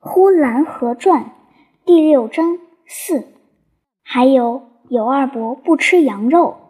呼兰河传第六章四，还有有二伯不吃羊肉。